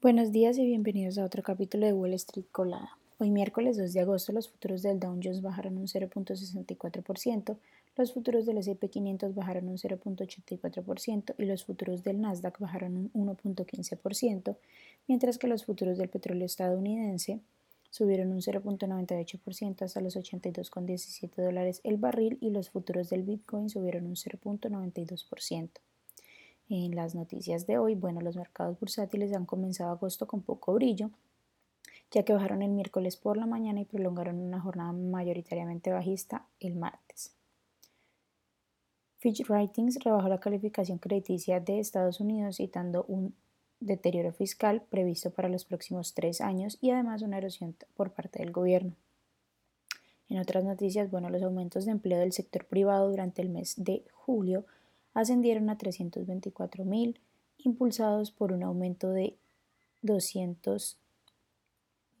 Buenos días y bienvenidos a otro capítulo de Wall Street Colada. Hoy miércoles 2 de agosto los futuros del Dow Jones bajaron un 0.64%, los futuros del S&P 500 bajaron un 0.84% y los futuros del Nasdaq bajaron un 1.15%, mientras que los futuros del petróleo estadounidense subieron un 0.98% hasta los 82,17 dólares el barril y los futuros del Bitcoin subieron un 0.92%. En las noticias de hoy, bueno, los mercados bursátiles han comenzado agosto con poco brillo, ya que bajaron el miércoles por la mañana y prolongaron una jornada mayoritariamente bajista el martes. Fitch Ratings rebajó la calificación crediticia de Estados Unidos citando un deterioro fiscal previsto para los próximos tres años y además una erosión por parte del gobierno. En otras noticias, bueno, los aumentos de empleo del sector privado durante el mes de julio ascendieron a 324.000, impulsados por un aumento de 200.000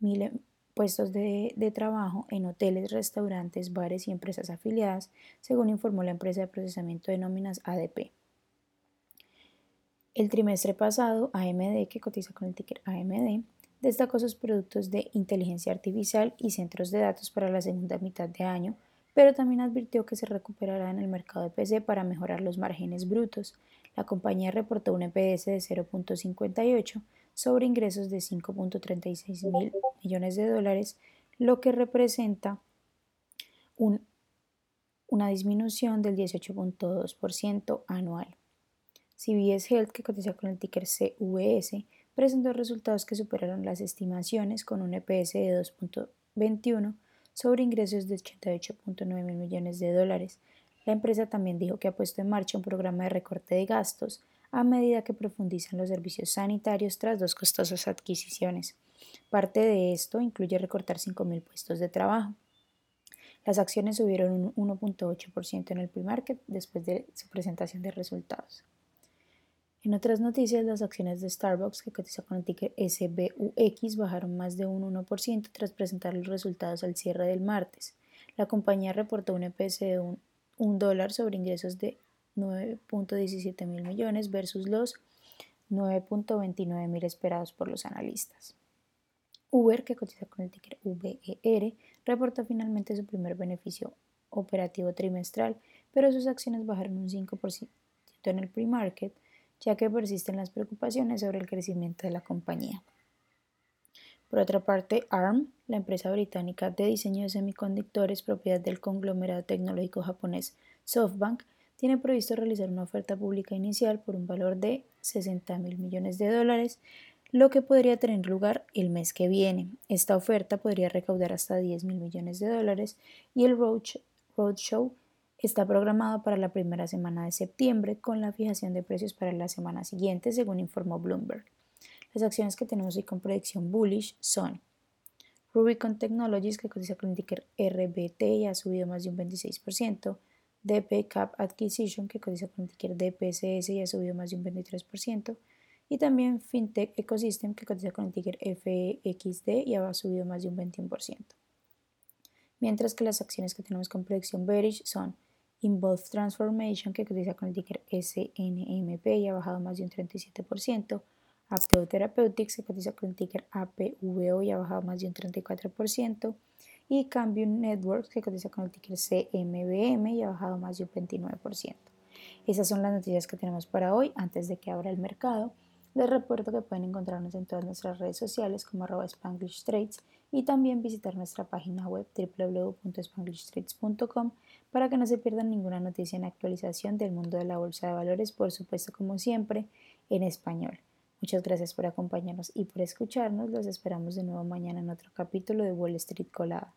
em, puestos de, de, trabajo en hoteles, restaurantes, bares y empresas afiliadas, según informó la empresa de procesamiento de nóminas ADP. El trimestre pasado, AMD, que cotiza con el ticker AMD, destacó sus productos de inteligencia artificial y centros de datos para la segunda mitad de año, pero también advirtió que se recuperará en el mercado de PC para mejorar los márgenes brutos. La compañía reportó un EPS de 0.58 sobre ingresos de 5.36 mil millones de dólares, lo que representa una disminución del 18.2% anual. CBS Health, que cotiza con el ticker CVS, presentó resultados que superaron las estimaciones con un EPS de 2.21 sobre ingresos de 88.9 mil millones de dólares. La empresa también dijo que ha puesto en marcha un programa de recorte de gastos a medida que profundizan los servicios sanitarios tras dos costosas adquisiciones. Parte de esto incluye recortar 5.000 puestos de trabajo. Las acciones subieron un 1.8% en el pre-market después de su presentación de resultados. En otras noticias, las acciones de Starbucks, que cotiza con el ticker SBUX, bajaron más de un 1% tras presentar los resultados al cierre del martes. La compañía reportó un EPS de un, dólar sobre ingresos de 9.17 mil millones versus los 9.29 mil esperados por los analistas. Uber, que cotiza con el ticker VER, reportó finalmente su primer beneficio operativo trimestral, pero sus acciones bajaron un 5% en el pre-market ya que persisten las preocupaciones sobre el crecimiento de la compañía. Por otra parte, ARM, la empresa británica de diseño de semiconductores propiedad del conglomerado tecnológico japonés SoftBank, tiene previsto realizar una oferta pública inicial por un valor de 60 mil millones de dólares, lo que podría tener lugar el mes que viene. Esta oferta podría recaudar hasta 10 mil millones de dólares y el roadshow está programado para la primera semana de septiembre con la fijación de precios para la semana siguiente, según informó Bloomberg. Las acciones que tenemos hoy con predicción bullish son Rubicon Technologies, que cotiza con el ticker RBT y ha subido más de un 26%, DP Cap Acquisition, que cotiza con el ticker DPCS y ha subido más de un 23%, y también FinTech Ecosystem, que cotiza con el ticker FXD y ha subido más de un 21%. Mientras que las acciones que tenemos con predicción bearish son Involve Transformation, que cotiza con el ticker SNMP y ha bajado más de un 37%. Apteo Therapeutics, que cotiza con el ticker APVO y ha bajado más de un 34%. Y Cambium Networks, que cotiza con el ticker CMBM y ha bajado más de un 29%. Esas son las noticias que tenemos para hoy antes de que abra el mercado. Les recuerdo que pueden encontrarnos en todas nuestras redes sociales como arroba Spanglish Trades y también visitar nuestra página web www.spanglishtrades.com para que no se pierdan ninguna noticia en actualización del mundo de la bolsa de valores, por supuesto como siempre, en español. Muchas gracias por acompañarnos y por escucharnos. Los esperamos de nuevo mañana en otro capítulo de Wall Street Colada.